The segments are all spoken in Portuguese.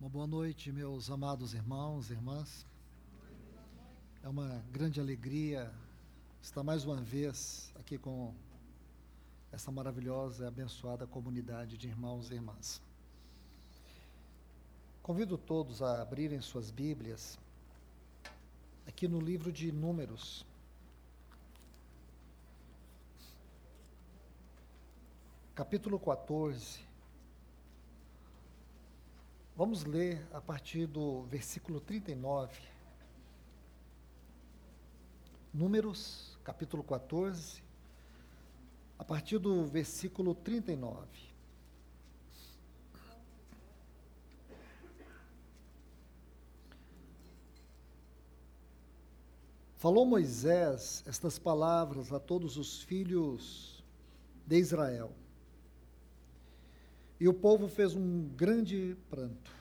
Uma boa noite, meus amados irmãos e irmãs. É uma grande alegria estar mais uma vez aqui com essa maravilhosa e abençoada comunidade de irmãos e irmãs. Convido todos a abrirem suas Bíblias aqui no livro de Números. Capítulo 14. Vamos ler a partir do versículo 39. Números, capítulo 14, a partir do versículo 39. Falou Moisés estas palavras a todos os filhos de Israel. E o povo fez um grande pranto.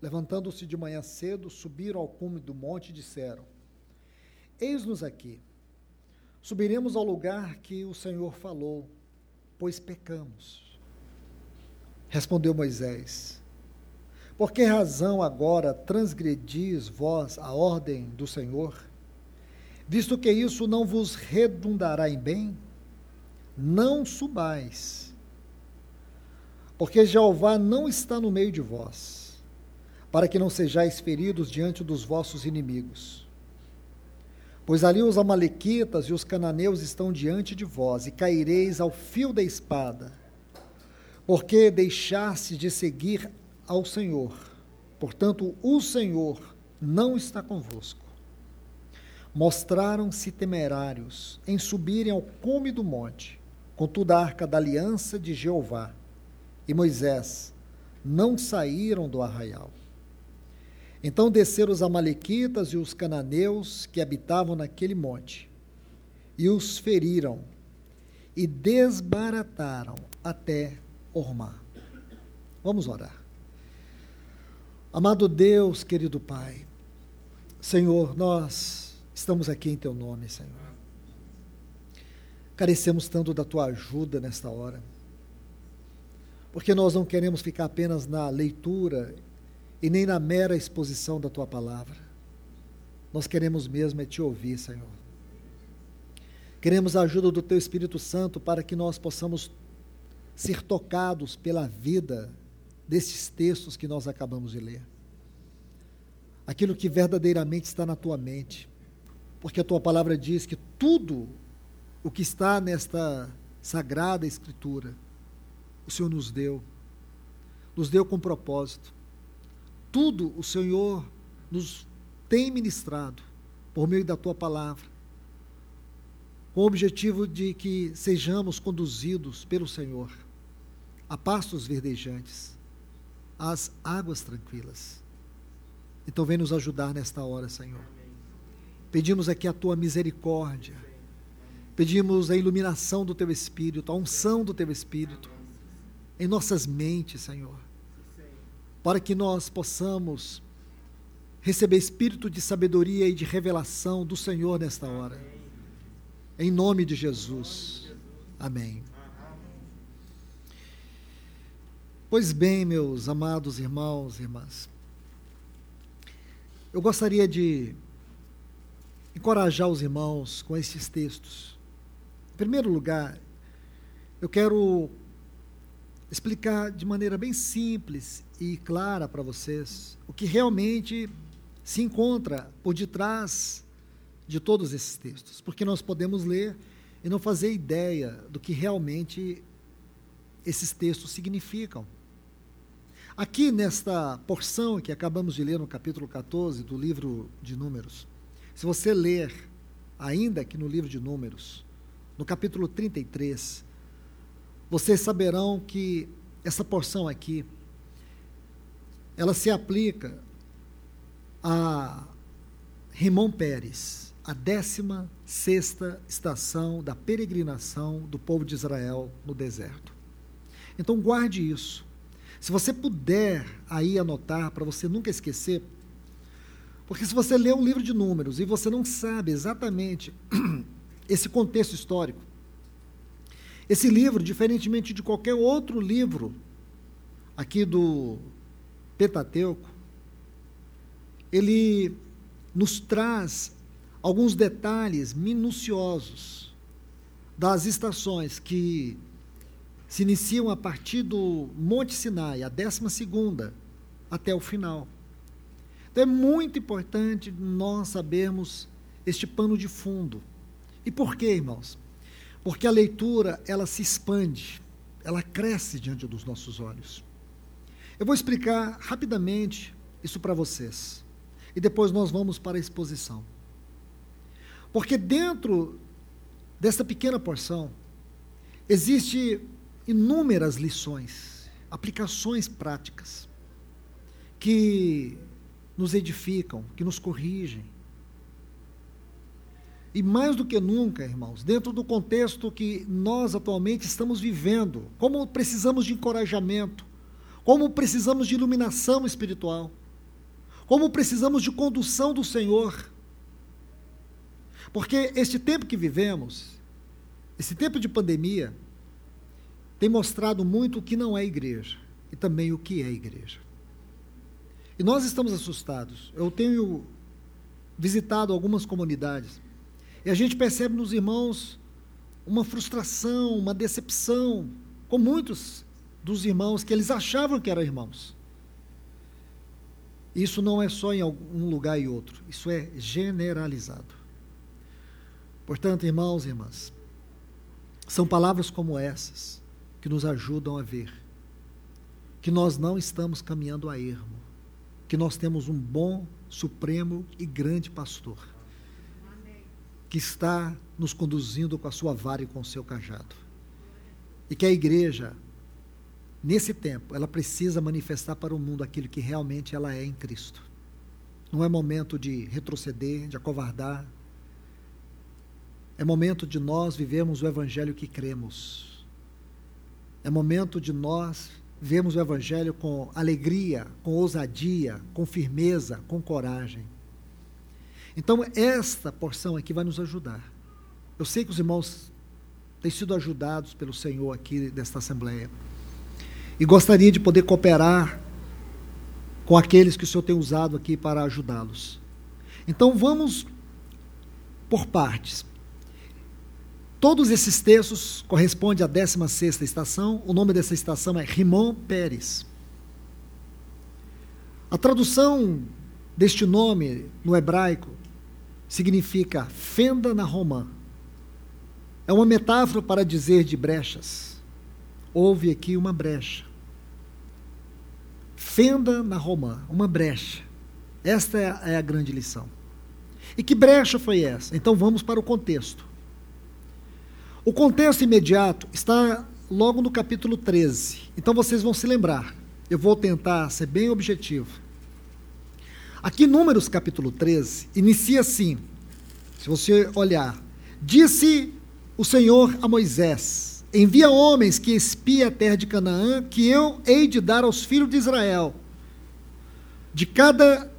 Levantando-se de manhã cedo, subiram ao cume do monte e disseram: Eis-nos aqui. Subiremos ao lugar que o Senhor falou, pois pecamos. Respondeu Moisés: Por que razão agora transgredis vós a ordem do Senhor? Visto que isso não vos redundará em bem, não subais porque Jeová não está no meio de vós, para que não sejais feridos diante dos vossos inimigos. Pois ali os Amalequitas e os cananeus estão diante de vós, e caireis ao fio da espada, porque deixaste de seguir ao Senhor. Portanto, o Senhor não está convosco. Mostraram-se temerários em subirem ao cume do monte, contudo a arca da aliança de Jeová e Moisés não saíram do arraial. Então desceram os Amalequitas e os cananeus que habitavam naquele monte, e os feriram, e desbarataram até Ormá. Vamos orar. Amado Deus, querido Pai, Senhor, nós estamos aqui em Teu nome, Senhor. Carecemos tanto da Tua ajuda nesta hora porque nós não queremos ficar apenas na leitura e nem na mera exposição da tua palavra. Nós queremos mesmo é te ouvir, Senhor. Queremos a ajuda do teu Espírito Santo para que nós possamos ser tocados pela vida desses textos que nós acabamos de ler. Aquilo que verdadeiramente está na tua mente. Porque a tua palavra diz que tudo o que está nesta sagrada escritura o Senhor nos deu. Nos deu com propósito. Tudo o Senhor nos tem ministrado por meio da tua palavra, com o objetivo de que sejamos conduzidos pelo Senhor a pastos verdejantes, às águas tranquilas. Então, vem nos ajudar nesta hora, Senhor. Pedimos aqui a tua misericórdia. Pedimos a iluminação do teu Espírito, a unção do teu Espírito em nossas mentes, Senhor, para que nós possamos receber espírito de sabedoria e de revelação do Senhor nesta hora. Em nome de Jesus. Amém. Pois bem, meus amados irmãos e irmãs, eu gostaria de encorajar os irmãos com esses textos. Em primeiro lugar, eu quero explicar de maneira bem simples e clara para vocês o que realmente se encontra por detrás de todos esses textos, porque nós podemos ler e não fazer ideia do que realmente esses textos significam. Aqui nesta porção que acabamos de ler no capítulo 14 do livro de Números, se você ler ainda aqui no livro de Números, no capítulo 33, vocês saberão que essa porção aqui, ela se aplica a Rimon Pérez, a 16 sexta estação da peregrinação do povo de Israel no deserto. Então guarde isso. Se você puder aí anotar, para você nunca esquecer, porque se você lê um livro de números e você não sabe exatamente esse contexto histórico, esse livro, diferentemente de qualquer outro livro aqui do Pentateuco, ele nos traz alguns detalhes minuciosos das estações que se iniciam a partir do Monte Sinai, a décima segunda, até o final. Então é muito importante nós sabermos este pano de fundo. E por quê, irmãos? Porque a leitura, ela se expande, ela cresce diante dos nossos olhos. Eu vou explicar rapidamente isso para vocês. E depois nós vamos para a exposição. Porque dentro desta pequena porção existe inúmeras lições, aplicações práticas que nos edificam, que nos corrigem. E mais do que nunca, irmãos, dentro do contexto que nós atualmente estamos vivendo, como precisamos de encorajamento, como precisamos de iluminação espiritual, como precisamos de condução do Senhor. Porque este tempo que vivemos, esse tempo de pandemia, tem mostrado muito o que não é igreja e também o que é igreja. E nós estamos assustados. Eu tenho visitado algumas comunidades e a gente percebe nos irmãos uma frustração, uma decepção com muitos dos irmãos que eles achavam que eram irmãos. Isso não é só em um lugar e outro, isso é generalizado. Portanto, irmãos e irmãs, são palavras como essas que nos ajudam a ver que nós não estamos caminhando a ermo, que nós temos um bom, supremo e grande pastor que está nos conduzindo com a sua vara e com o seu cajado. E que a igreja nesse tempo, ela precisa manifestar para o mundo aquilo que realmente ela é em Cristo. Não é momento de retroceder, de acovardar. É momento de nós vivermos o evangelho que cremos. É momento de nós vermos o evangelho com alegria, com ousadia, com firmeza, com coragem. Então, esta porção aqui vai nos ajudar. Eu sei que os irmãos têm sido ajudados pelo Senhor aqui desta Assembleia e gostaria de poder cooperar com aqueles que o Senhor tem usado aqui para ajudá-los. Então vamos por partes. Todos esses textos correspondem à 16 estação. O nome dessa estação é Rimon Pérez. A tradução deste nome no hebraico significa fenda na romã. É uma metáfora para dizer de brechas houve aqui uma brecha. Fenda na romã, uma brecha. Esta é a, é grande lição. E que brecha foi essa? Então vamos para o contexto. O contexto imediato está logo no capítulo 13. Então vocês vão se lembrar. Eu vou tentar ser bem objetivo. Aqui, Números capítulo 13, inicia assim. Se você olhar, disse o Senhor a Moisés: Envia homens que espiem a terra de Canaã, que eu hei de dar aos filhos de Israel. De cada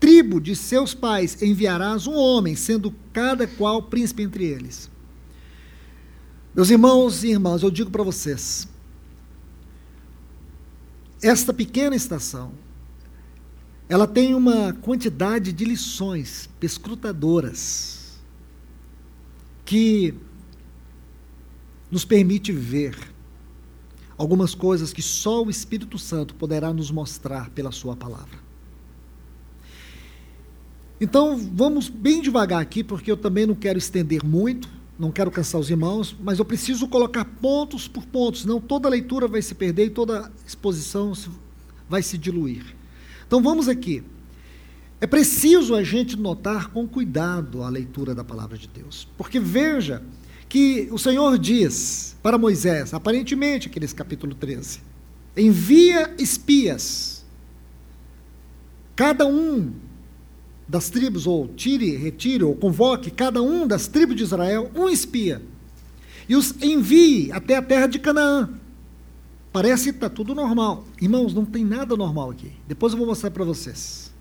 tribo de seus pais enviarás um homem, sendo cada qual príncipe entre eles. Meus irmãos e irmãs, eu digo para vocês, esta pequena estação, ela tem uma quantidade de lições escrutadoras que nos permite ver algumas coisas que só o Espírito Santo poderá nos mostrar pela Sua palavra. Então, vamos bem devagar aqui, porque eu também não quero estender muito, não quero cansar os irmãos, mas eu preciso colocar pontos por pontos, senão toda leitura vai se perder e toda exposição vai se diluir. Então, vamos aqui. É preciso a gente notar com cuidado a leitura da palavra de Deus, porque veja que o Senhor diz para Moisés, aparentemente, aqueles capítulo 13: envia espias, cada um das tribos, ou tire, retire, ou convoque cada um das tribos de Israel um espia, e os envie até a terra de Canaã. Parece que está tudo normal. Irmãos, não tem nada normal aqui. Depois eu vou mostrar para vocês.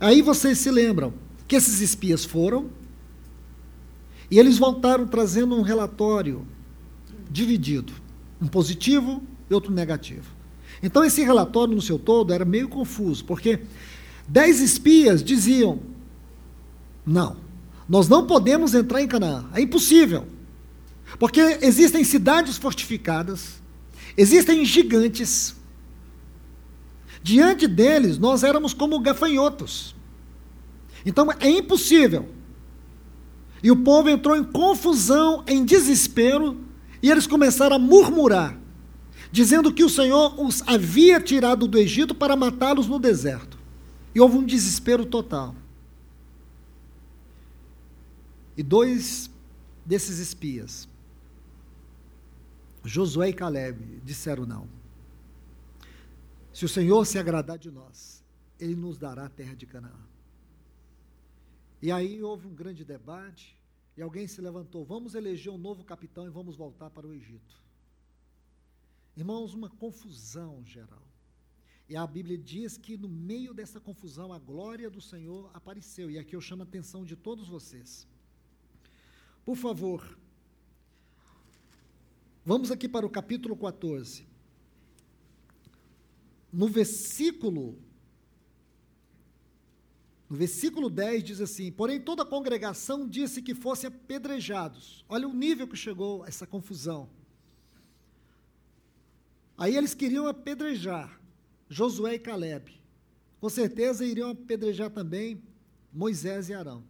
Aí vocês se lembram que esses espias foram, e eles voltaram trazendo um relatório dividido, um positivo e outro negativo. Então, esse relatório no seu todo era meio confuso, porque dez espias diziam: não, nós não podemos entrar em Canaã, é impossível, porque existem cidades fortificadas, existem gigantes, diante deles nós éramos como gafanhotos, então é impossível. E o povo entrou em confusão, em desespero, e eles começaram a murmurar dizendo que o Senhor os havia tirado do Egito para matá-los no deserto. E houve um desespero total. E dois desses espias, Josué e Caleb, disseram não. Se o Senhor se agradar de nós, ele nos dará a terra de Canaã. E aí houve um grande debate, e alguém se levantou: vamos eleger um novo capitão e vamos voltar para o Egito. Irmãos, uma confusão geral. E a Bíblia diz que no meio dessa confusão a glória do Senhor apareceu. E aqui eu chamo a atenção de todos vocês. Por favor, vamos aqui para o capítulo 14. No versículo no versículo 10 diz assim: Porém, toda a congregação disse que fossem apedrejados. Olha o nível que chegou essa confusão. Aí eles queriam apedrejar Josué e Caleb. Com certeza iriam apedrejar também Moisés e Arão.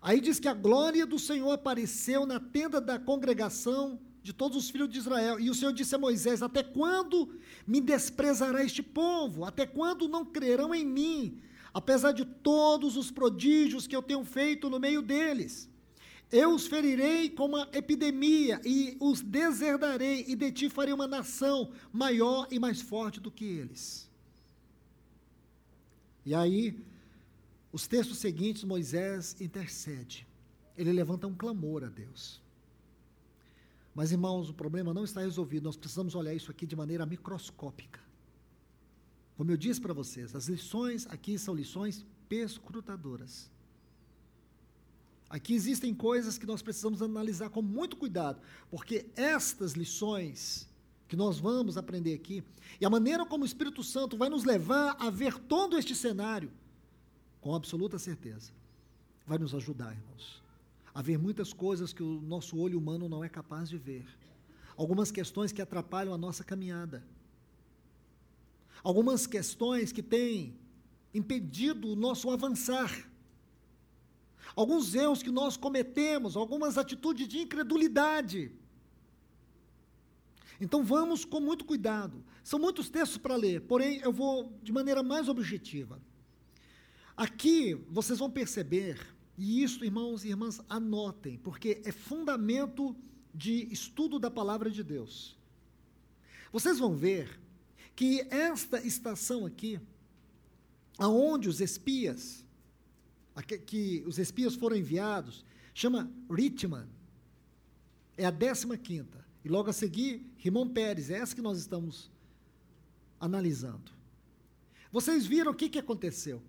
Aí diz que a glória do Senhor apareceu na tenda da congregação de todos os filhos de Israel. E o Senhor disse a Moisés: Até quando me desprezará este povo? Até quando não crerão em mim, apesar de todos os prodígios que eu tenho feito no meio deles? Eu os ferirei como uma epidemia e os deserdarei, e de ti farei uma nação maior e mais forte do que eles. E aí, os textos seguintes, Moisés intercede. Ele levanta um clamor a Deus. Mas, irmãos, o problema não está resolvido. Nós precisamos olhar isso aqui de maneira microscópica. Como eu disse para vocês, as lições aqui são lições perscrutadoras. Aqui existem coisas que nós precisamos analisar com muito cuidado, porque estas lições que nós vamos aprender aqui, e a maneira como o Espírito Santo vai nos levar a ver todo este cenário, com absoluta certeza, vai nos ajudar, irmãos, a ver muitas coisas que o nosso olho humano não é capaz de ver, algumas questões que atrapalham a nossa caminhada, algumas questões que têm impedido o nosso avançar alguns erros que nós cometemos, algumas atitudes de incredulidade. Então vamos com muito cuidado. São muitos textos para ler, porém eu vou de maneira mais objetiva. Aqui vocês vão perceber, e isso, irmãos e irmãs, anotem, porque é fundamento de estudo da palavra de Deus. Vocês vão ver que esta estação aqui, aonde os espias que os espias foram enviados, chama Ritman. É a décima quinta. E logo a seguir, Rimon Pérez, é essa que nós estamos analisando. Vocês viram o que, que aconteceu?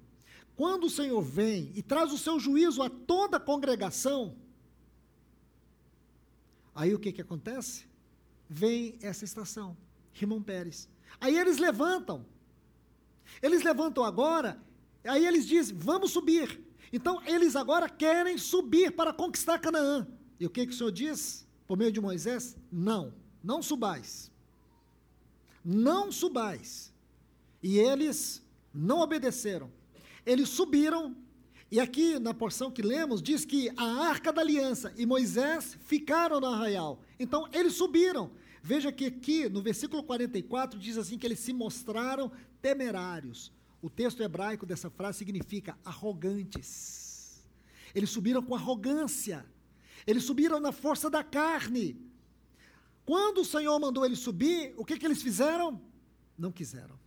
Quando o Senhor vem e traz o seu juízo a toda a congregação, aí o que, que acontece? Vem essa estação, Rimon Pérez. Aí eles levantam. Eles levantam agora, aí eles dizem: vamos subir. Então, eles agora querem subir para conquistar Canaã. E o que, que o Senhor diz por meio de Moisés? Não, não subais. Não subais. E eles não obedeceram. Eles subiram, e aqui na porção que lemos, diz que a arca da aliança e Moisés ficaram no arraial. Então, eles subiram. Veja que aqui no versículo 44 diz assim que eles se mostraram temerários. O texto hebraico dessa frase significa arrogantes. Eles subiram com arrogância. Eles subiram na força da carne. Quando o Senhor mandou eles subir, o que, que eles fizeram? Não quiseram.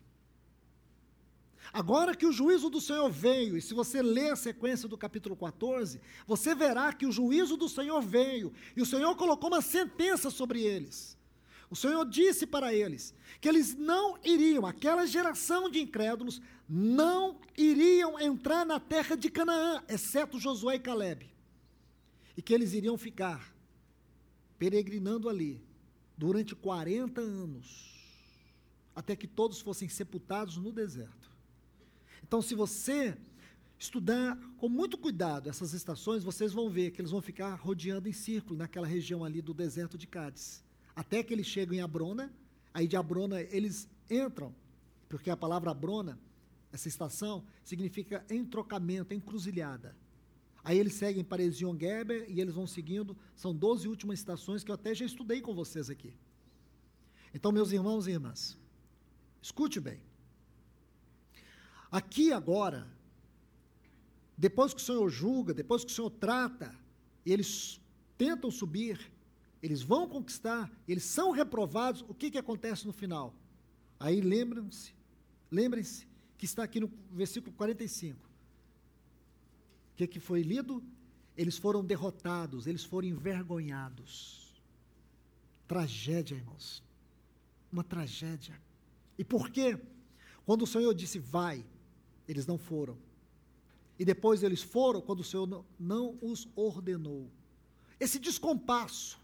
Agora que o juízo do Senhor veio, e se você ler a sequência do capítulo 14, você verá que o juízo do Senhor veio, e o Senhor colocou uma sentença sobre eles. O Senhor disse para eles que eles não iriam, aquela geração de incrédulos, não iriam entrar na terra de Canaã, exceto Josué e Caleb. E que eles iriam ficar peregrinando ali durante 40 anos. até que todos fossem sepultados no deserto. Então, se você estudar com muito cuidado essas estações, vocês vão ver que eles vão ficar rodeando em círculo naquela região ali do deserto de Cádiz, até que eles chegam em Abrona. Aí de Abrona eles entram, porque a palavra Abrona, essa estação, significa entrocamento, encruzilhada. Aí eles seguem para Ezion Geber e eles vão seguindo. São 12 últimas estações que eu até já estudei com vocês aqui. Então, meus irmãos e irmãs, escute bem. Aqui agora, depois que o Senhor julga, depois que o Senhor trata, eles tentam subir, eles vão conquistar, eles são reprovados, o que, que acontece no final? Aí lembrem-se, lembrem-se que está aqui no versículo 45. O que, que foi lido? Eles foram derrotados, eles foram envergonhados. Tragédia, irmãos. Uma tragédia. E por quê? Quando o Senhor disse vai, eles não foram. E depois eles foram quando o Senhor não, os ordenou. Esse descompasso.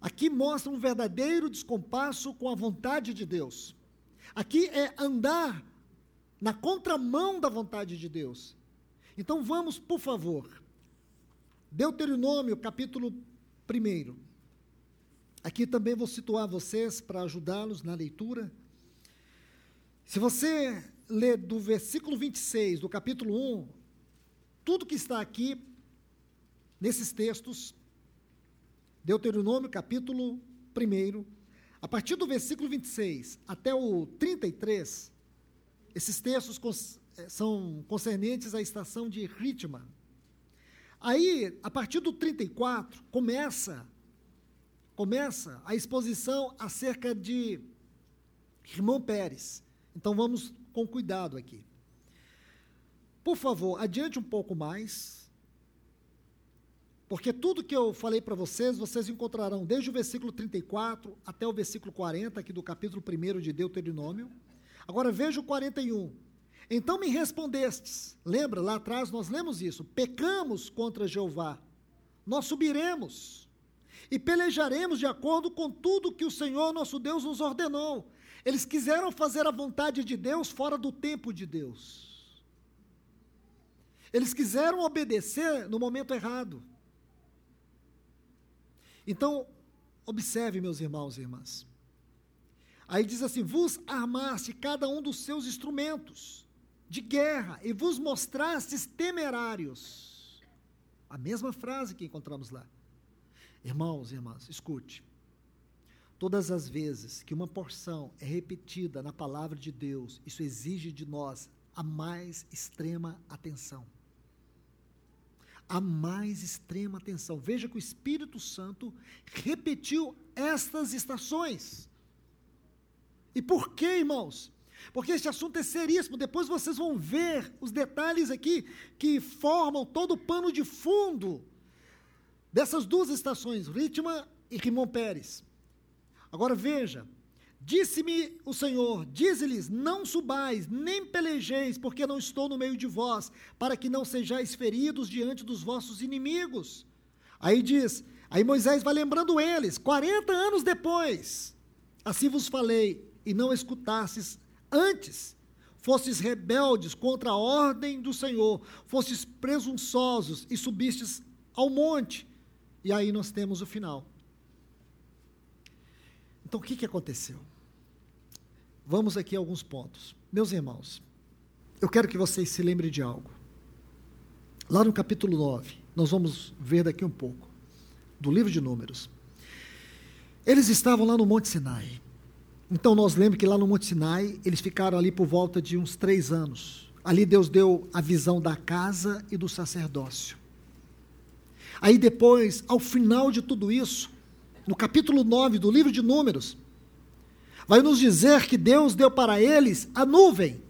Aqui mostra um verdadeiro descompasso com a vontade de Deus. Aqui é andar na contramão da vontade de Deus. Então vamos, por favor, Deuteronômio, capítulo 1. Aqui também vou situar vocês para ajudá-los na leitura. Se você ler do versículo 26 do capítulo 1, tudo que está aqui nesses textos, Deuteronômio, capítulo 1, a partir do versículo 26 até o 33, esses textos eh, são concernentes à estação de Ritma. Aí, a partir do 34, começa começa a exposição acerca de Irmão Pérez. Então vamos com cuidado aqui. Por favor, adiante um pouco mais, porque tudo que eu falei para vocês, vocês encontrarão desde o versículo 34 até o versículo 40, aqui do capítulo 1 de Deuteronômio. Agora veja o 41. Então me respondestes. Lembra, lá atrás nós lemos isso. Pecamos contra Jeová. Nós subiremos e pelejaremos de acordo com tudo que o Senhor nosso Deus nos ordenou. Eles quiseram fazer a vontade de Deus fora do tempo de Deus. Eles quiseram obedecer no momento errado. Então, observe, meus irmãos e irmãs. Aí diz assim: vos armaste cada um dos seus instrumentos de guerra e vos mostrastes temerários. A mesma frase que encontramos lá. Irmãos e irmãs, escute. Todas as vezes que uma porção é repetida na palavra de Deus, isso exige de nós a mais extrema atenção. A mais extrema atenção. Veja que o Espírito Santo repetiu estas estações. E por quê, irmãos? Porque este assunto é seríssimo. Depois vocês vão ver os detalhes aqui que formam todo o pano de fundo dessas duas estações, Ritma e Rimon Pérez. Agora veja, disse-me o Senhor, dize-lhes, não subais, nem pelejeis, porque não estou no meio de vós, para que não sejais feridos diante dos vossos inimigos. Aí diz, aí Moisés vai lembrando eles, 40 anos depois, assim vos falei, e não escutasses antes, fostes rebeldes contra a ordem do Senhor, fostes presunçosos e subistes ao monte. E aí nós temos o final. Então o que, que aconteceu? Vamos aqui a alguns pontos. Meus irmãos, eu quero que vocês se lembrem de algo. Lá no capítulo 9, nós vamos ver daqui um pouco, do livro de Números. Eles estavam lá no Monte Sinai. Então nós lembramos que lá no Monte Sinai, eles ficaram ali por volta de uns três anos. Ali Deus deu a visão da casa e do sacerdócio. Aí depois, ao final de tudo isso, no capítulo 9 do livro de Números, vai nos dizer que Deus deu para eles a nuvem.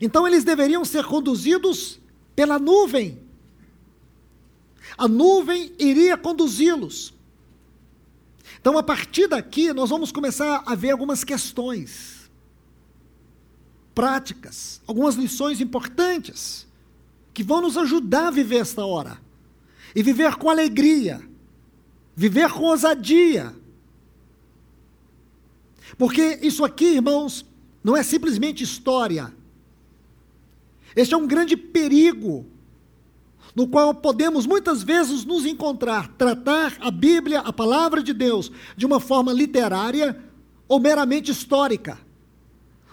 Então eles deveriam ser conduzidos pela nuvem. A nuvem iria conduzi-los. Então, a partir daqui, nós vamos começar a ver algumas questões práticas, algumas lições importantes que vão nos ajudar a viver esta hora e viver com alegria, viver com ousadia. Porque isso aqui, irmãos, não é simplesmente história. Este é um grande perigo no qual podemos muitas vezes nos encontrar, tratar a Bíblia, a palavra de Deus, de uma forma literária ou meramente histórica.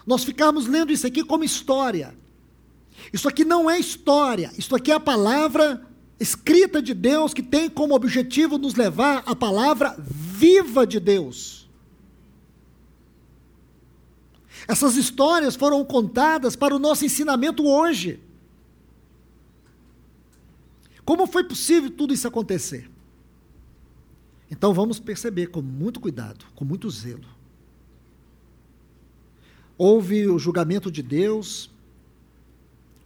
Nós ficarmos lendo isso aqui como história. Isso aqui não é história, isso aqui é a palavra escrita de Deus que tem como objetivo nos levar à palavra viva de Deus. Essas histórias foram contadas para o nosso ensinamento hoje. Como foi possível tudo isso acontecer? Então vamos perceber com muito cuidado, com muito zelo. Houve o julgamento de Deus,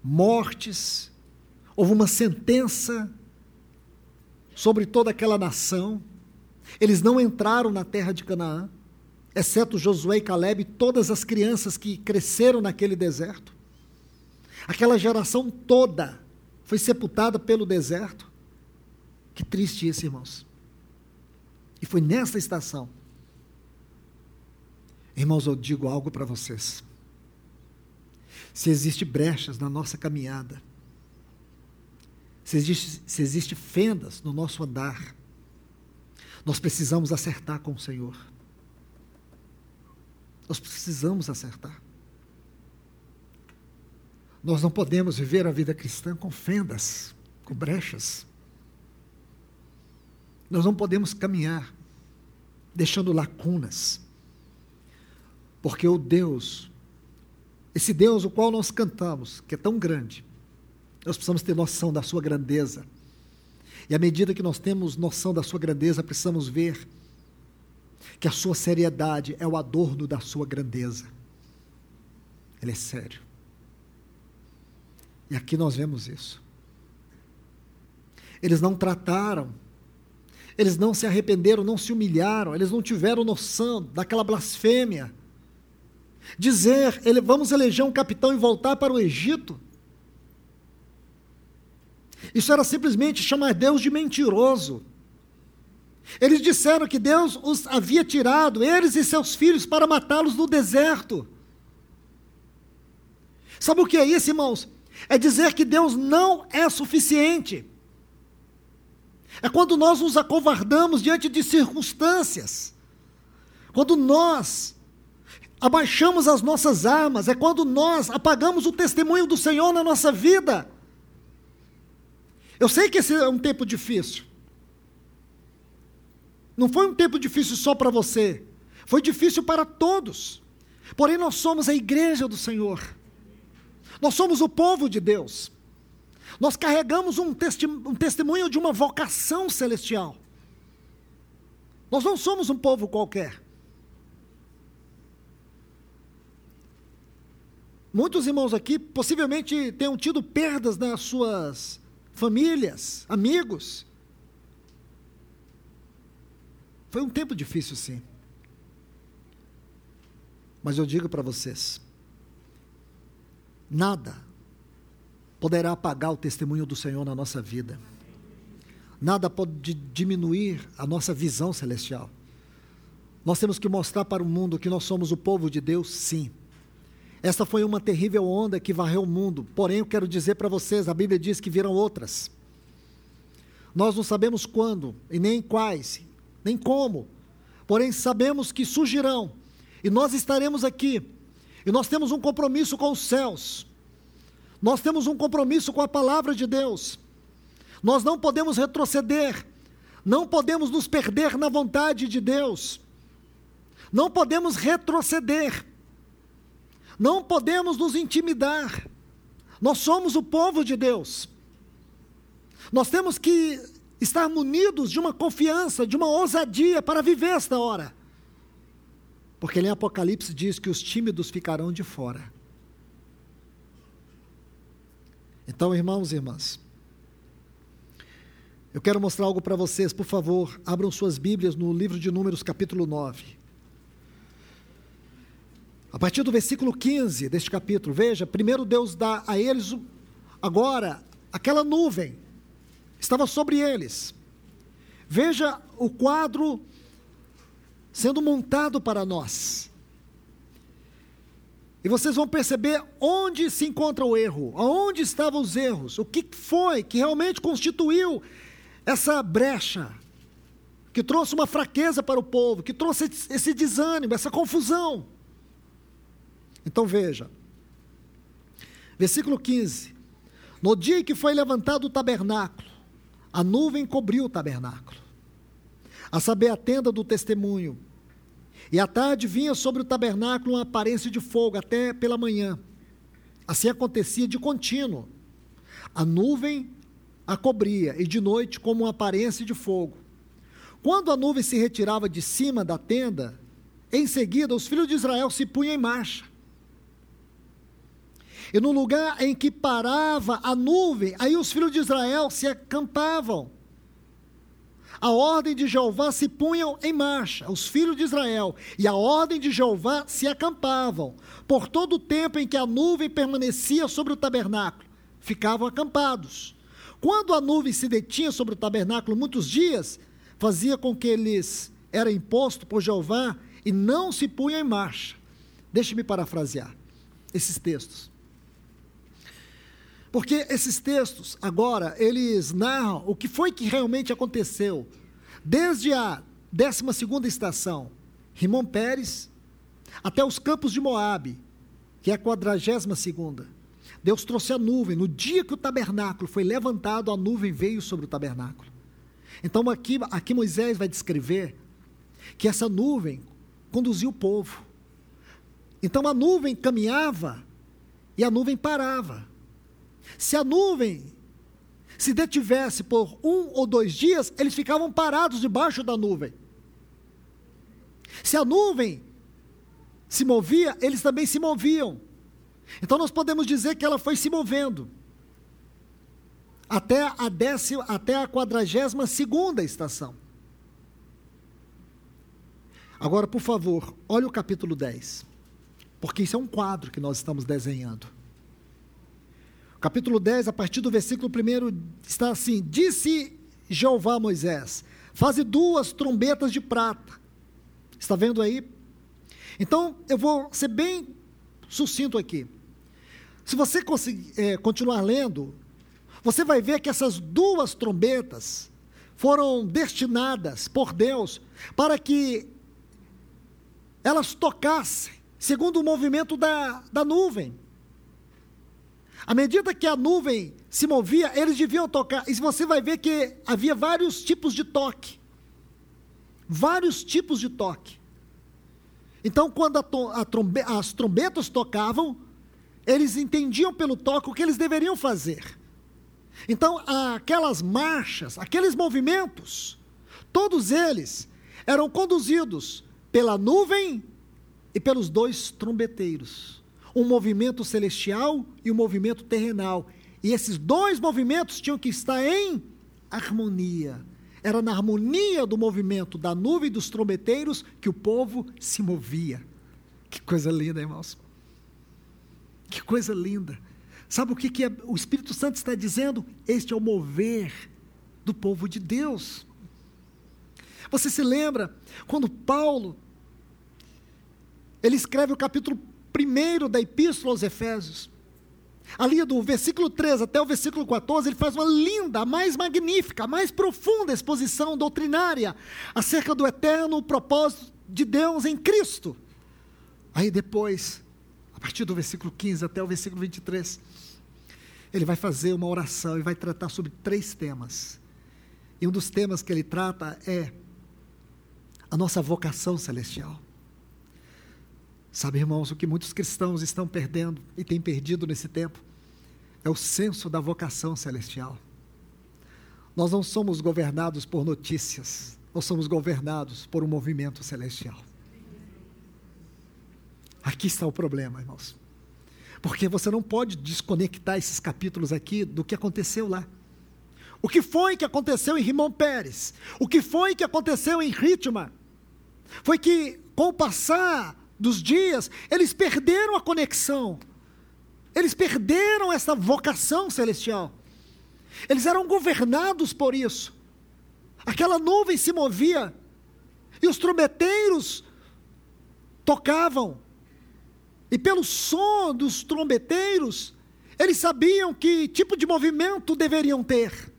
mortes, houve uma sentença sobre toda aquela nação. Eles não entraram na terra de Canaã, exceto Josué e Caleb, todas as crianças que cresceram naquele deserto. Aquela geração toda foi sepultada pelo deserto. Que triste isso, irmãos. E foi nessa estação. Irmãos, eu digo algo para vocês. Se existe brechas na nossa caminhada, se existe, se existe fendas no nosso andar, nós precisamos acertar com o Senhor. Nós precisamos acertar. Nós não podemos viver a vida cristã com fendas, com brechas. Nós não podemos caminhar deixando lacunas. Porque o Deus, esse Deus o qual nós cantamos, que é tão grande, nós precisamos ter noção da sua grandeza. E à medida que nós temos noção da sua grandeza, precisamos ver que a sua seriedade é o adorno da sua grandeza. Ele é sério. E aqui nós vemos isso. Eles não trataram, eles não se arrependeram, não se humilharam, eles não tiveram noção daquela blasfêmia. Dizer, ele, vamos eleger um capitão e voltar para o Egito. Isso era simplesmente chamar Deus de mentiroso. Eles disseram que Deus os havia tirado, eles e seus filhos, para matá-los no deserto. Sabe o que é isso, irmãos? É dizer que Deus não é suficiente. É quando nós nos acovardamos diante de circunstâncias. Quando nós abaixamos as nossas armas, é quando nós apagamos o testemunho do Senhor na nossa vida. Eu sei que esse é um tempo difícil. Não foi um tempo difícil só para você, foi difícil para todos. Porém, nós somos a igreja do Senhor. Nós somos o povo de Deus. Nós carregamos um, um testemunho de uma vocação celestial. Nós não somos um povo qualquer. Muitos irmãos aqui possivelmente tenham tido perdas nas suas famílias, amigos. Foi um tempo difícil, sim. Mas eu digo para vocês: Nada poderá apagar o testemunho do Senhor na nossa vida. Nada pode diminuir a nossa visão celestial. Nós temos que mostrar para o mundo que nós somos o povo de Deus, sim. Esta foi uma terrível onda que varreu o mundo. Porém, eu quero dizer para vocês: a Bíblia diz que virão outras. Nós não sabemos quando, e nem quais, nem como. Porém, sabemos que surgirão. E nós estaremos aqui e nós temos um compromisso com os céus. Nós temos um compromisso com a palavra de Deus. Nós não podemos retroceder. Não podemos nos perder na vontade de Deus. Não podemos retroceder. Não podemos nos intimidar. Nós somos o povo de Deus. Nós temos que estar munidos de uma confiança, de uma ousadia para viver esta hora. Porque em Apocalipse diz que os tímidos ficarão de fora. Então, irmãos e irmãs, eu quero mostrar algo para vocês, por favor, abram suas Bíblias no livro de Números, capítulo 9. A partir do versículo 15 deste capítulo, veja, primeiro Deus dá a eles, agora, aquela nuvem estava sobre eles. Veja o quadro sendo montado para nós. E vocês vão perceber onde se encontra o erro, aonde estavam os erros, o que foi que realmente constituiu essa brecha, que trouxe uma fraqueza para o povo, que trouxe esse desânimo, essa confusão. Então veja, versículo 15: No dia em que foi levantado o tabernáculo, a nuvem cobriu o tabernáculo, a saber, a tenda do testemunho, e à tarde vinha sobre o tabernáculo uma aparência de fogo até pela manhã. Assim acontecia de contínuo. A nuvem a cobria, e de noite como uma aparência de fogo. Quando a nuvem se retirava de cima da tenda, em seguida os filhos de Israel se punham em marcha. E no lugar em que parava a nuvem, aí os filhos de Israel se acampavam a ordem de Jeová se punham em marcha, os filhos de Israel, e a ordem de Jeová se acampavam. Por todo o tempo em que a nuvem permanecia sobre o tabernáculo, ficavam acampados. Quando a nuvem se detinha sobre o tabernáculo muitos dias, fazia com que eles era imposto por Jeová e não se punha em marcha. Deixe-me parafrasear esses textos. Porque esses textos, agora, eles narram o que foi que realmente aconteceu. Desde a 12 estação, Rimon Pérez, até os campos de Moabe, que é a 42 segunda. Deus trouxe a nuvem. No dia que o tabernáculo foi levantado, a nuvem veio sobre o tabernáculo. Então aqui, aqui Moisés vai descrever que essa nuvem conduzia o povo. Então a nuvem caminhava e a nuvem parava. Se a nuvem se detivesse por um ou dois dias, eles ficavam parados debaixo da nuvem. Se a nuvem se movia, eles também se moviam. Então nós podemos dizer que ela foi se movendo até a décima, até a quadragésima segunda estação. Agora, por favor, olhe o capítulo 10, porque isso é um quadro que nós estamos desenhando capítulo 10, a partir do versículo 1, está assim: Disse Jeová a Moisés: Faze duas trombetas de prata. Está vendo aí? Então, eu vou ser bem sucinto aqui. Se você conseguir, é, continuar lendo, você vai ver que essas duas trombetas foram destinadas por Deus para que elas tocassem segundo o movimento da, da nuvem. À medida que a nuvem se movia, eles deviam tocar. E você vai ver que havia vários tipos de toque. Vários tipos de toque. Então, quando a a trombe as trombetas tocavam, eles entendiam pelo toque o que eles deveriam fazer. Então, aquelas marchas, aqueles movimentos, todos eles eram conduzidos pela nuvem e pelos dois trombeteiros um movimento celestial e um movimento terrenal. E esses dois movimentos tinham que estar em harmonia. Era na harmonia do movimento da nuvem dos trombeteiros que o povo se movia. Que coisa linda, irmãos. Que coisa linda. Sabe o que, que é, o Espírito Santo está dizendo? Este é o mover do povo de Deus. Você se lembra quando Paulo ele escreve o capítulo primeiro da Epístola aos Efésios. Ali do versículo 13 até o versículo 14, ele faz uma linda, mais magnífica, mais profunda exposição doutrinária acerca do eterno propósito de Deus em Cristo. Aí depois, a partir do versículo 15 até o versículo 23, ele vai fazer uma oração e vai tratar sobre três temas. E um dos temas que ele trata é a nossa vocação celestial. Sabe, irmãos, o que muitos cristãos estão perdendo e têm perdido nesse tempo é o senso da vocação celestial. Nós não somos governados por notícias, nós somos governados por um movimento celestial. Aqui está o problema, irmãos. Porque você não pode desconectar esses capítulos aqui do que aconteceu lá. O que foi que aconteceu em Rimon Pérez? O que foi que aconteceu em Ritma? Foi que, com o passar dos dias, eles perderam a conexão. Eles perderam essa vocação celestial. Eles eram governados por isso. Aquela nuvem se movia e os trombeteiros tocavam. e pelo som dos trombeteiros, eles sabiam que tipo de movimento deveriam ter.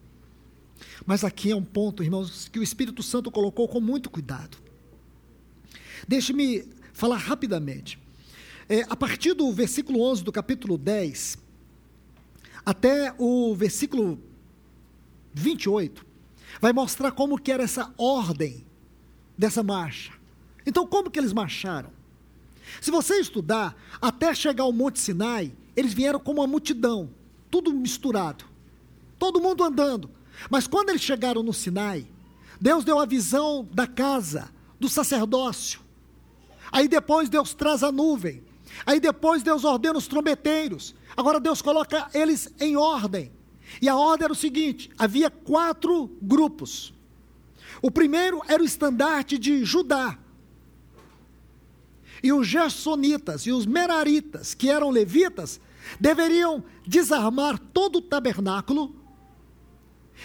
Mas aqui é um ponto, irmãos, que o Espírito Santo colocou com muito cuidado. Deixe-me falar rapidamente. É, a partir do versículo 11 do capítulo 10, até o versículo 28, vai mostrar como que era essa ordem dessa marcha. Então, como que eles marcharam? Se você estudar, até chegar ao Monte Sinai, eles vieram como uma multidão, tudo misturado, todo mundo andando. Mas quando eles chegaram no Sinai, Deus deu a visão da casa, do sacerdócio. Aí depois Deus traz a nuvem. Aí depois Deus ordena os trombeteiros. Agora Deus coloca eles em ordem. E a ordem era o seguinte: havia quatro grupos. O primeiro era o estandarte de Judá. E os Gersonitas e os Meraritas, que eram levitas, deveriam desarmar todo o tabernáculo.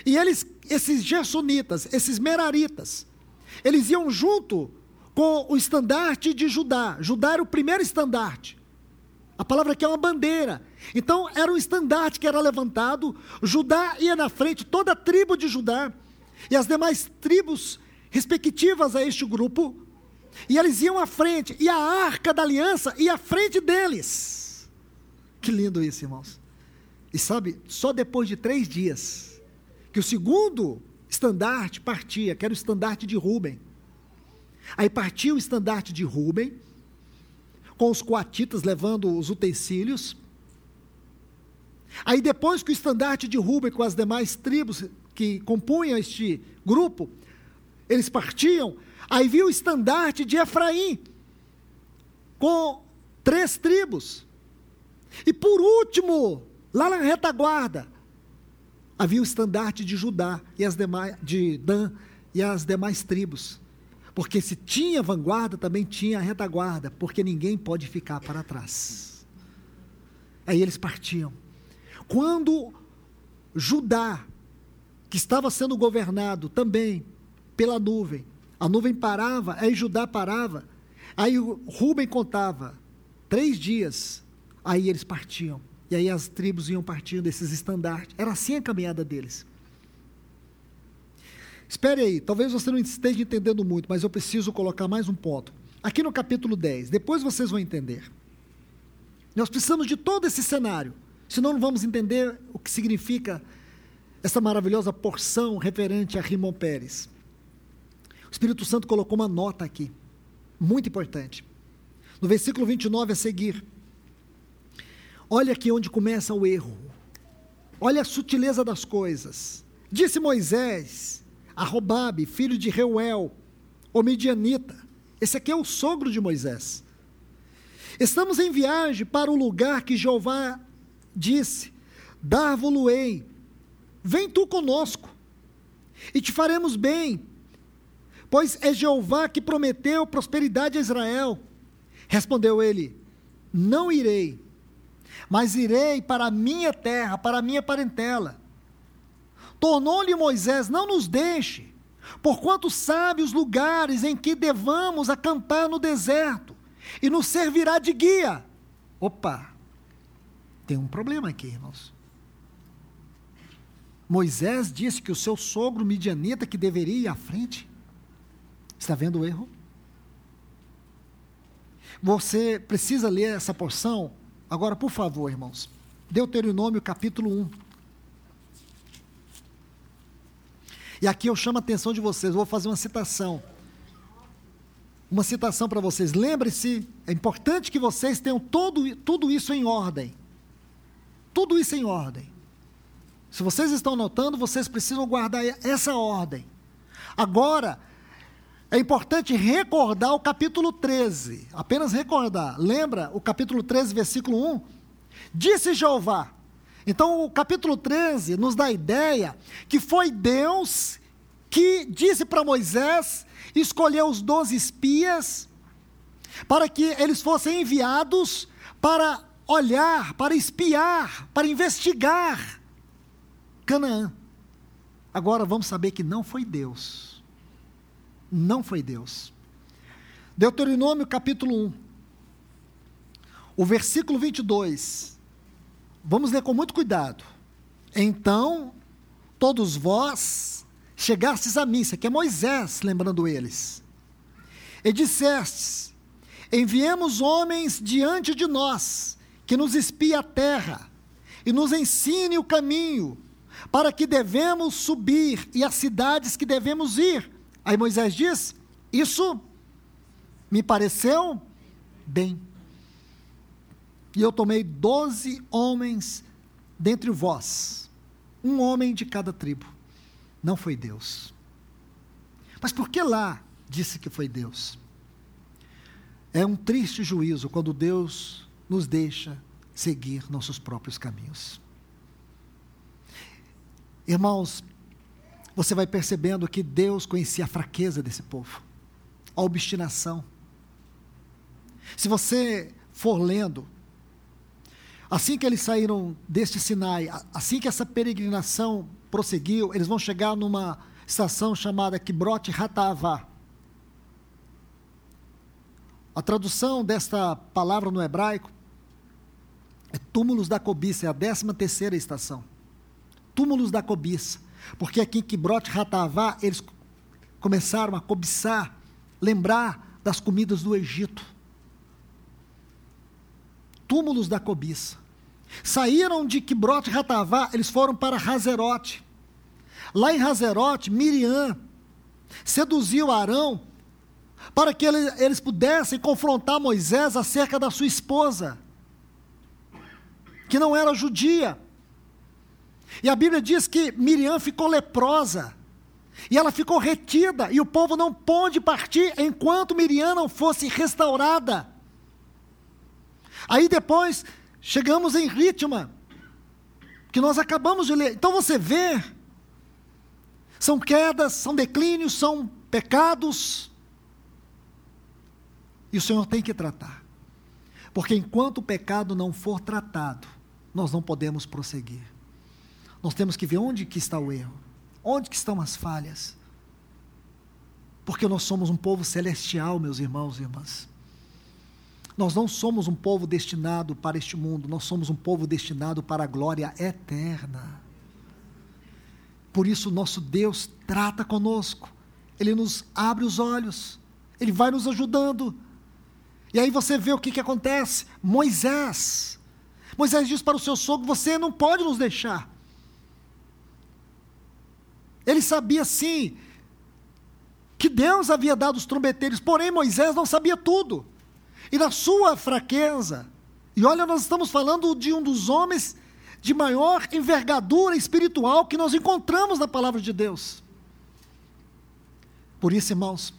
E eles, esses Gersonitas, esses Meraritas, eles iam junto com o estandarte de Judá. Judá era o primeiro estandarte. A palavra aqui é uma bandeira. Então era um estandarte que era levantado, Judá ia na frente, toda a tribo de Judá e as demais tribos respectivas a este grupo, e eles iam à frente, e a arca da aliança ia à frente deles. Que lindo isso, irmãos. E sabe, só depois de três dias, que o segundo estandarte partia, que era o estandarte de Rubem. Aí partia o estandarte de Rubem, com os coatitas levando os utensílios. Aí depois que o estandarte de Rubem com as demais tribos que compunham este grupo, eles partiam, aí viu o estandarte de Efraim, com três tribos. E por último, lá na retaguarda, havia o estandarte de Judá e as demais, de Dan e as demais tribos. Porque se tinha vanguarda, também tinha retaguarda, porque ninguém pode ficar para trás. Aí eles partiam. Quando Judá que estava sendo governado também pela nuvem. A nuvem parava, aí Judá parava, aí Rubem contava três dias, aí eles partiam. E aí as tribos iam partindo desses estandartes. Era assim a caminhada deles. Espere aí, talvez você não esteja entendendo muito, mas eu preciso colocar mais um ponto. Aqui no capítulo 10, depois vocês vão entender. Nós precisamos de todo esse cenário, senão não vamos entender o que significa essa maravilhosa porção referente a Rimon Pérez. O Espírito Santo colocou uma nota aqui, muito importante. No versículo 29 a seguir. Olha aqui onde começa o erro. Olha a sutileza das coisas. Disse Moisés a Robabe, filho de Reuel, o Midianita. Esse aqui é o sogro de Moisés. Estamos em viagem para o lugar que Jeová disse: Dar-vo-lo-ei Vem tu conosco, e te faremos bem, pois é Jeová que prometeu prosperidade a Israel. Respondeu ele: Não irei, mas irei para a minha terra, para a minha parentela. Tornou-lhe Moisés: Não nos deixe, porquanto sabe os lugares em que devamos acampar no deserto, e nos servirá de guia. Opa, tem um problema aqui, irmãos. Moisés disse que o seu sogro midianita que deveria ir à frente. Está vendo o erro? Você precisa ler essa porção. Agora, por favor, irmãos. Deuteronômio capítulo 1. E aqui eu chamo a atenção de vocês, vou fazer uma citação. Uma citação para vocês. Lembre-se, é importante que vocês tenham todo, tudo isso em ordem. Tudo isso em ordem. Se vocês estão notando, vocês precisam guardar essa ordem. Agora, é importante recordar o capítulo 13. Apenas recordar. Lembra o capítulo 13, versículo 1? Disse Jeová. Então, o capítulo 13 nos dá a ideia que foi Deus que disse para Moisés escolher os doze espias para que eles fossem enviados para olhar, para espiar, para investigar Canaã. Agora vamos saber que não foi Deus. Não foi Deus. Deuteronômio capítulo 1. o versículo 22. Vamos ler com muito cuidado. Então, todos vós chegastes a mim, isso é Moisés, lembrando eles, e dissestes: Enviemos homens diante de nós, que nos espie a terra, e nos ensine o caminho, para que devemos subir e as cidades que devemos ir. Aí Moisés diz: Isso me pareceu bem. E eu tomei doze homens dentre vós, um homem de cada tribo. Não foi Deus. Mas por que lá disse que foi Deus? É um triste juízo quando Deus nos deixa seguir nossos próprios caminhos. Irmãos, você vai percebendo que Deus conhecia a fraqueza desse povo, a obstinação. Se você for lendo, assim que eles saíram deste Sinai, assim que essa peregrinação prosseguiu, eles vão chegar numa estação chamada Kibrot Hatavá. A tradução desta palavra no hebraico é túmulos da cobiça, é a décima terceira estação. Túmulos da cobiça. Porque aqui em Kibrot Hatavá, eles começaram a cobiçar, lembrar das comidas do Egito. Túmulos da cobiça. Saíram de Kibrot Hatavá, eles foram para Hazerote. Lá em Hazerote, Miriam seduziu Arão para que eles pudessem confrontar Moisés acerca da sua esposa, que não era judia. E a Bíblia diz que Miriam ficou leprosa. E ela ficou retida, e o povo não pôde partir enquanto Miriam não fosse restaurada. Aí depois chegamos em Ritma, que nós acabamos de ler. Então você vê, são quedas, são declínios, são pecados, e o Senhor tem que tratar. Porque enquanto o pecado não for tratado, nós não podemos prosseguir. Nós temos que ver onde que está o erro, onde que estão as falhas. Porque nós somos um povo celestial, meus irmãos e irmãs. Nós não somos um povo destinado para este mundo, nós somos um povo destinado para a glória eterna. Por isso, nosso Deus trata conosco, Ele nos abre os olhos, Ele vai nos ajudando, e aí você vê o que, que acontece. Moisés. Moisés diz para o seu sogro: Você não pode nos deixar. Ele sabia sim que Deus havia dado os trombeteiros, porém Moisés não sabia tudo. E na sua fraqueza, e olha, nós estamos falando de um dos homens de maior envergadura espiritual que nós encontramos na palavra de Deus. Por isso, irmãos,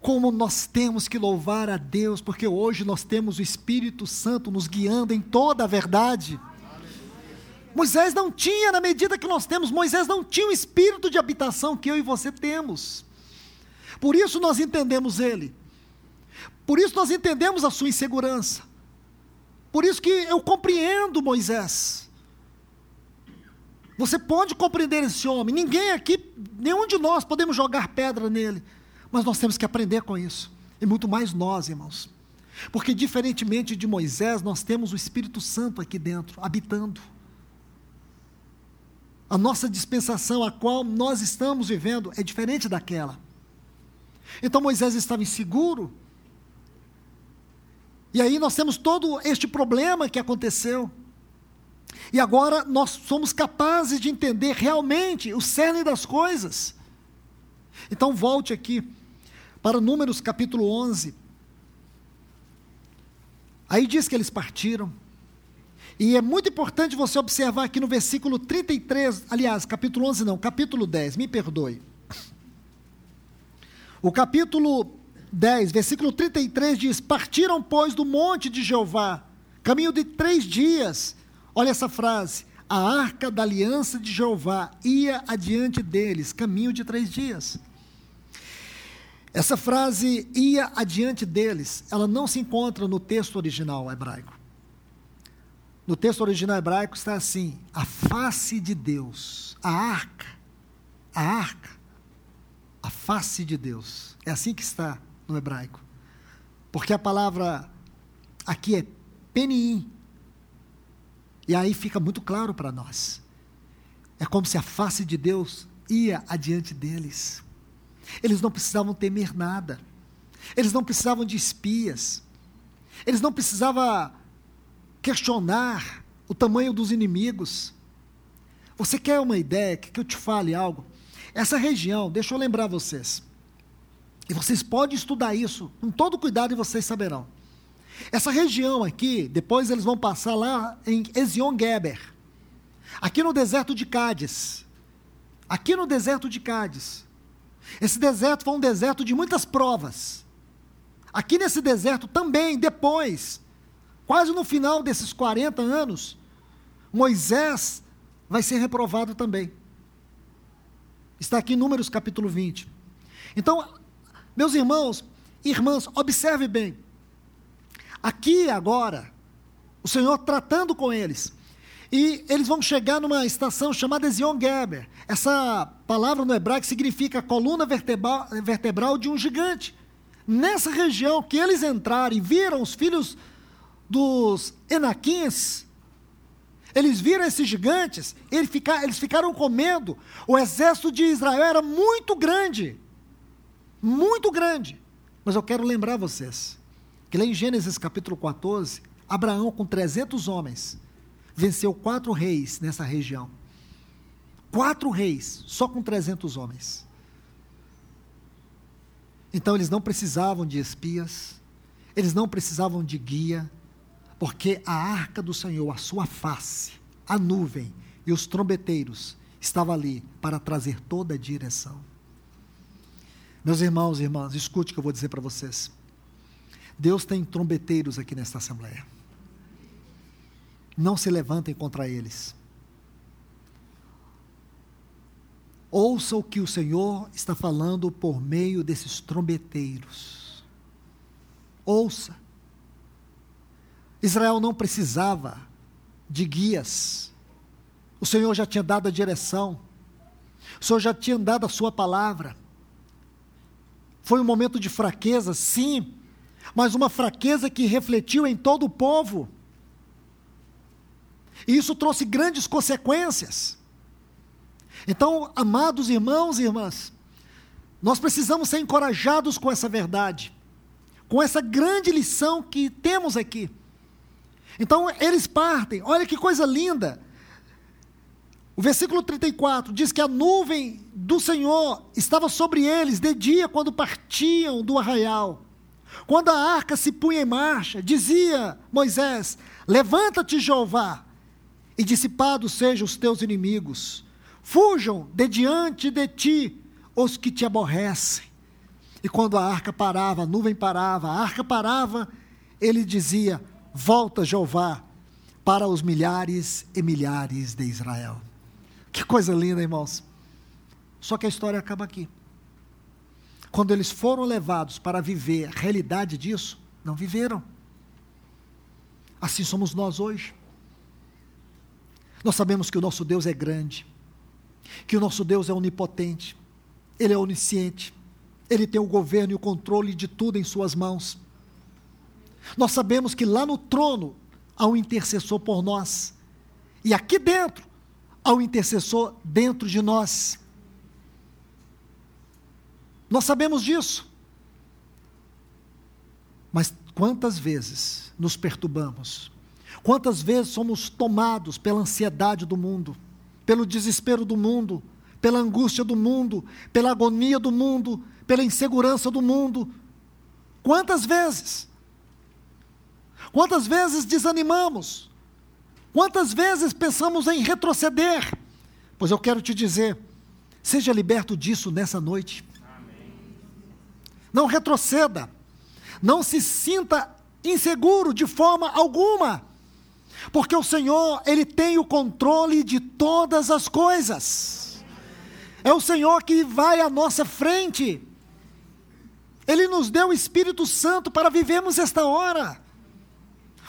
como nós temos que louvar a Deus, porque hoje nós temos o Espírito Santo nos guiando em toda a verdade. Moisés não tinha, na medida que nós temos, Moisés não tinha o espírito de habitação que eu e você temos. Por isso nós entendemos ele. Por isso nós entendemos a sua insegurança. Por isso que eu compreendo Moisés. Você pode compreender esse homem. Ninguém aqui, nenhum de nós podemos jogar pedra nele. Mas nós temos que aprender com isso. E muito mais nós, irmãos. Porque, diferentemente de Moisés, nós temos o Espírito Santo aqui dentro, habitando. A nossa dispensação, a qual nós estamos vivendo, é diferente daquela. Então Moisés estava inseguro. E aí nós temos todo este problema que aconteceu. E agora nós somos capazes de entender realmente o cerne das coisas. Então volte aqui para Números capítulo 11. Aí diz que eles partiram. E é muito importante você observar aqui no versículo 33, aliás, capítulo 11 não, capítulo 10, me perdoe. O capítulo 10, versículo 33 diz: Partiram, pois, do monte de Jeová, caminho de três dias. Olha essa frase: A arca da aliança de Jeová ia adiante deles, caminho de três dias. Essa frase ia adiante deles, ela não se encontra no texto original hebraico. No texto original hebraico está assim: a face de Deus, a arca, a arca, a face de Deus. É assim que está no hebraico. Porque a palavra aqui é Penim. E aí fica muito claro para nós. É como se a face de Deus ia adiante deles. Eles não precisavam temer nada. Eles não precisavam de espias. Eles não precisavam questionar o tamanho dos inimigos. Você quer uma ideia? Que eu te fale algo? Essa região, deixa eu lembrar vocês. E vocês podem estudar isso com todo cuidado e vocês saberão. Essa região aqui, depois eles vão passar lá em Ezion Geber. Aqui no deserto de Cádiz. Aqui no deserto de Cádiz. Esse deserto foi um deserto de muitas provas. Aqui nesse deserto também, depois, quase no final desses 40 anos, Moisés vai ser reprovado também. Está aqui em Números capítulo 20. Então, meus irmãos, irmãs, observe bem. Aqui agora, o Senhor tratando com eles. E eles vão chegar numa estação chamada Zion Geber. Essa palavra no hebraico significa coluna vertebral, de um gigante. Nessa região que eles entraram e viram os filhos dos Enaquins, eles viram esses gigantes, eles ficaram com medo. O exército de Israel era muito grande. Muito grande. Mas eu quero lembrar vocês que lá em Gênesis capítulo 14, Abraão com 300 homens venceu quatro reis nessa região. Quatro reis, só com 300 homens. Então eles não precisavam de espias, eles não precisavam de guia, porque a arca do Senhor, a sua face, a nuvem e os trombeteiros estavam ali para trazer toda a direção. Meus irmãos e irmãs, escute o que eu vou dizer para vocês. Deus tem trombeteiros aqui nesta Assembleia. Não se levantem contra eles. Ouça o que o Senhor está falando por meio desses trombeteiros. Ouça. Israel não precisava de guias. O Senhor já tinha dado a direção. O Senhor já tinha dado a sua palavra. Foi um momento de fraqueza, sim, mas uma fraqueza que refletiu em todo o povo. E isso trouxe grandes consequências. Então, amados irmãos e irmãs, nós precisamos ser encorajados com essa verdade, com essa grande lição que temos aqui. Então, eles partem, olha que coisa linda. O versículo 34 diz que a nuvem do Senhor estava sobre eles de dia quando partiam do arraial. Quando a arca se punha em marcha, dizia Moisés: Levanta-te, Jeová, e dissipados sejam os teus inimigos. Fujam de diante de ti os que te aborrecem. E quando a arca parava, a nuvem parava, a arca parava, ele dizia: Volta, Jeová, para os milhares e milhares de Israel. Que coisa linda, irmãos. Só que a história acaba aqui. Quando eles foram levados para viver a realidade disso, não viveram. Assim somos nós hoje. Nós sabemos que o nosso Deus é grande, que o nosso Deus é onipotente, Ele é onisciente, Ele tem o governo e o controle de tudo em Suas mãos. Nós sabemos que lá no trono há um intercessor por nós, e aqui dentro ao intercessor dentro de nós. Nós sabemos disso. Mas quantas vezes nos perturbamos? Quantas vezes somos tomados pela ansiedade do mundo, pelo desespero do mundo, pela angústia do mundo, pela agonia do mundo, pela insegurança do mundo? Quantas vezes? Quantas vezes desanimamos? Quantas vezes pensamos em retroceder? Pois eu quero te dizer, seja liberto disso nessa noite. Amém. Não retroceda. Não se sinta inseguro de forma alguma. Porque o Senhor, Ele tem o controle de todas as coisas. É o Senhor que vai à nossa frente. Ele nos deu o Espírito Santo para vivermos esta hora.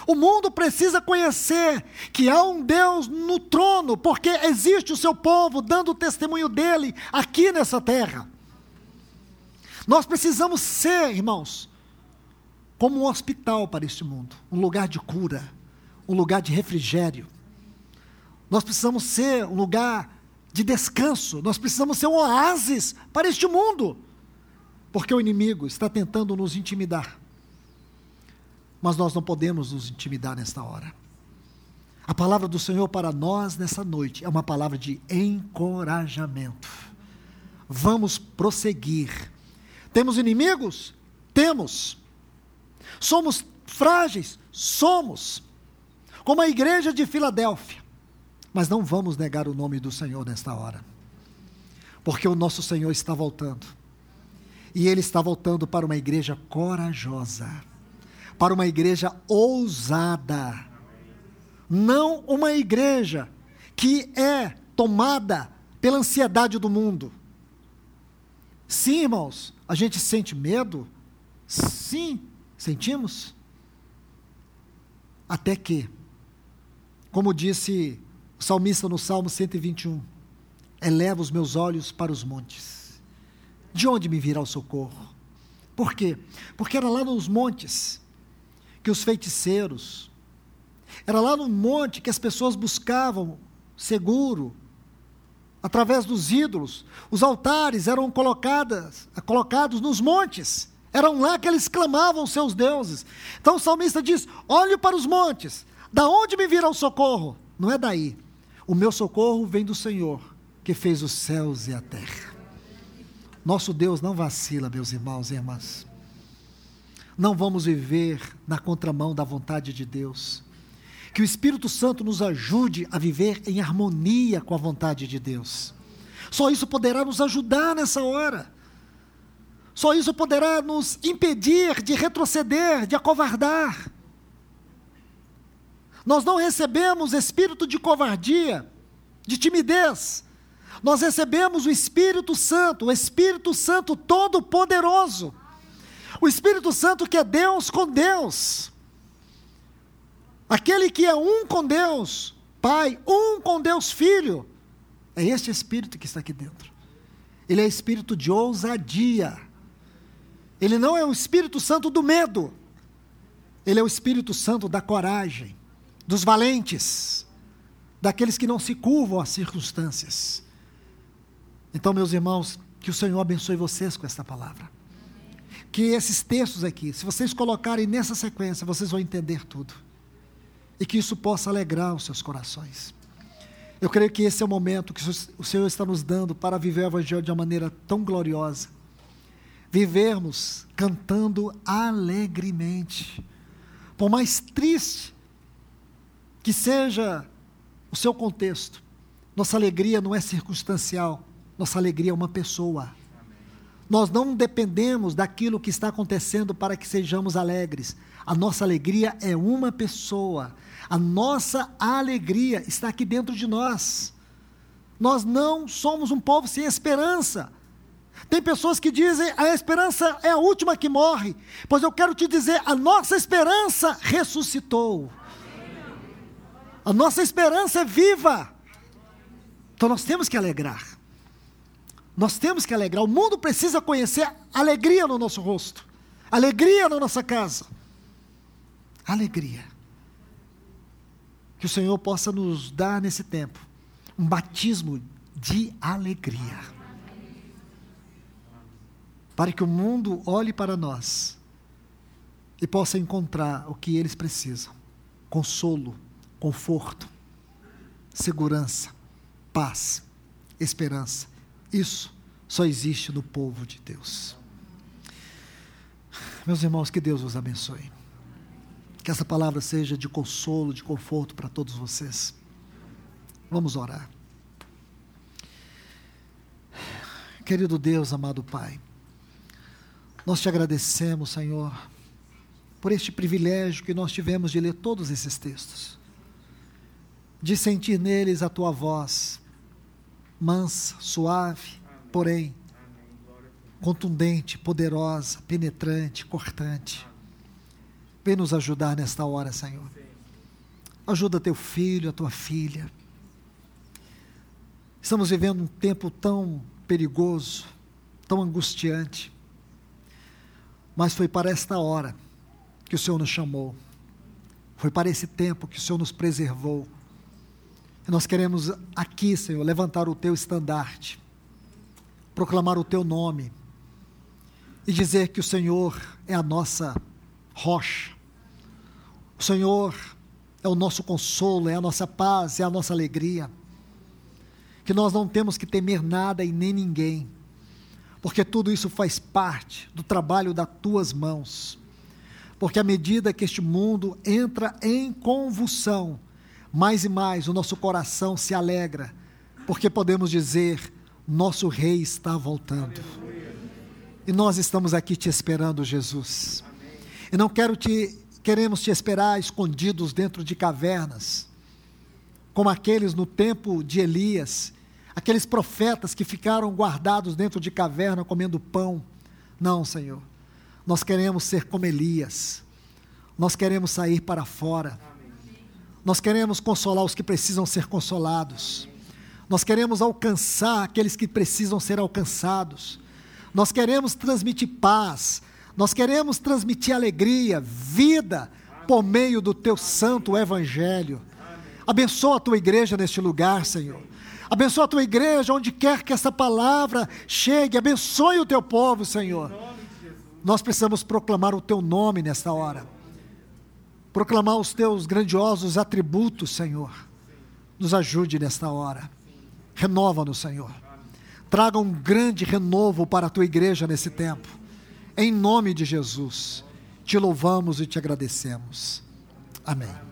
O mundo precisa conhecer que há um Deus no trono, porque existe o seu povo dando o testemunho dele aqui nessa terra. Nós precisamos ser, irmãos, como um hospital para este mundo, um lugar de cura, um lugar de refrigério. Nós precisamos ser um lugar de descanso, nós precisamos ser um oásis para este mundo, porque o inimigo está tentando nos intimidar. Mas nós não podemos nos intimidar nesta hora. A palavra do Senhor para nós nessa noite é uma palavra de encorajamento. Vamos prosseguir. Temos inimigos? Temos. Somos frágeis? Somos. Como a igreja de Filadélfia. Mas não vamos negar o nome do Senhor nesta hora. Porque o nosso Senhor está voltando. E Ele está voltando para uma igreja corajosa. Para uma igreja ousada. Não uma igreja que é tomada pela ansiedade do mundo. Sim, irmãos, a gente sente medo? Sim, sentimos. Até que, como disse o salmista no Salmo 121, eleva os meus olhos para os montes. De onde me virá o socorro? Por quê? Porque era lá nos montes que os feiticeiros, era lá no monte que as pessoas buscavam seguro, através dos ídolos. Os altares eram colocadas, colocados nos montes. Eram lá que eles clamavam seus deuses. Então o salmista diz: Olhe para os montes, da onde me virá o socorro? Não é daí. O meu socorro vem do Senhor, que fez os céus e a terra. Nosso Deus não vacila, meus irmãos e irmãs. Não vamos viver na contramão da vontade de Deus. Que o Espírito Santo nos ajude a viver em harmonia com a vontade de Deus. Só isso poderá nos ajudar nessa hora. Só isso poderá nos impedir de retroceder, de acovardar. Nós não recebemos espírito de covardia, de timidez. Nós recebemos o Espírito Santo, o Espírito Santo Todo-Poderoso. O Espírito Santo que é Deus com Deus. Aquele que é um com Deus, Pai, um com Deus Filho, é este Espírito que está aqui dentro. Ele é espírito de ousadia. Ele não é o Espírito Santo do medo. Ele é o Espírito Santo da coragem, dos valentes, daqueles que não se curvam às circunstâncias. Então, meus irmãos, que o Senhor abençoe vocês com esta palavra. Que esses textos aqui, se vocês colocarem nessa sequência, vocês vão entender tudo e que isso possa alegrar os seus corações. Eu creio que esse é o momento que o Senhor está nos dando para viver o Evangelho de uma maneira tão gloriosa. Vivermos cantando alegremente. Por mais triste que seja o seu contexto, nossa alegria não é circunstancial, nossa alegria é uma pessoa. Nós não dependemos daquilo que está acontecendo para que sejamos alegres. A nossa alegria é uma pessoa. A nossa alegria está aqui dentro de nós. Nós não somos um povo sem esperança. Tem pessoas que dizem a esperança é a última que morre. Pois eu quero te dizer, a nossa esperança ressuscitou. A nossa esperança é viva. Então nós temos que alegrar. Nós temos que alegrar. O mundo precisa conhecer alegria no nosso rosto, alegria na nossa casa. Alegria. Que o Senhor possa nos dar nesse tempo um batismo de alegria. Para que o mundo olhe para nós e possa encontrar o que eles precisam: consolo, conforto, segurança, paz, esperança isso só existe no povo de Deus. Meus irmãos, que Deus os abençoe. Que essa palavra seja de consolo, de conforto para todos vocês. Vamos orar. Querido Deus, amado Pai, nós te agradecemos, Senhor, por este privilégio que nós tivemos de ler todos esses textos, de sentir neles a tua voz, mansa, suave, porém contundente, poderosa, penetrante, cortante. Vem nos ajudar nesta hora, Senhor. Ajuda teu filho, a tua filha. Estamos vivendo um tempo tão perigoso, tão angustiante. Mas foi para esta hora que o Senhor nos chamou. Foi para esse tempo que o Senhor nos preservou. Nós queremos aqui, Senhor, levantar o teu estandarte, proclamar o teu nome e dizer que o Senhor é a nossa rocha. O Senhor é o nosso consolo, é a nossa paz, é a nossa alegria. Que nós não temos que temer nada e nem ninguém, porque tudo isso faz parte do trabalho das tuas mãos. Porque à medida que este mundo entra em convulsão, mais e mais o nosso coração se alegra, porque podemos dizer: nosso Rei está voltando. E nós estamos aqui te esperando, Jesus. E não quero te queremos te esperar escondidos dentro de cavernas, como aqueles no tempo de Elias, aqueles profetas que ficaram guardados dentro de caverna comendo pão. Não, Senhor. Nós queremos ser como Elias. Nós queremos sair para fora. Nós queremos consolar os que precisam ser consolados. Nós queremos alcançar aqueles que precisam ser alcançados. Nós queremos transmitir paz. Nós queremos transmitir alegria, vida, por meio do teu santo evangelho. Abençoa a tua igreja neste lugar, Senhor. Abençoa a tua igreja onde quer que essa palavra chegue. Abençoe o teu povo, Senhor. Nós precisamos proclamar o teu nome nesta hora proclamar os teus grandiosos atributos, Senhor. Nos ajude nesta hora. Renova-nos, Senhor. Traga um grande renovo para a tua igreja nesse tempo. Em nome de Jesus, te louvamos e te agradecemos. Amém.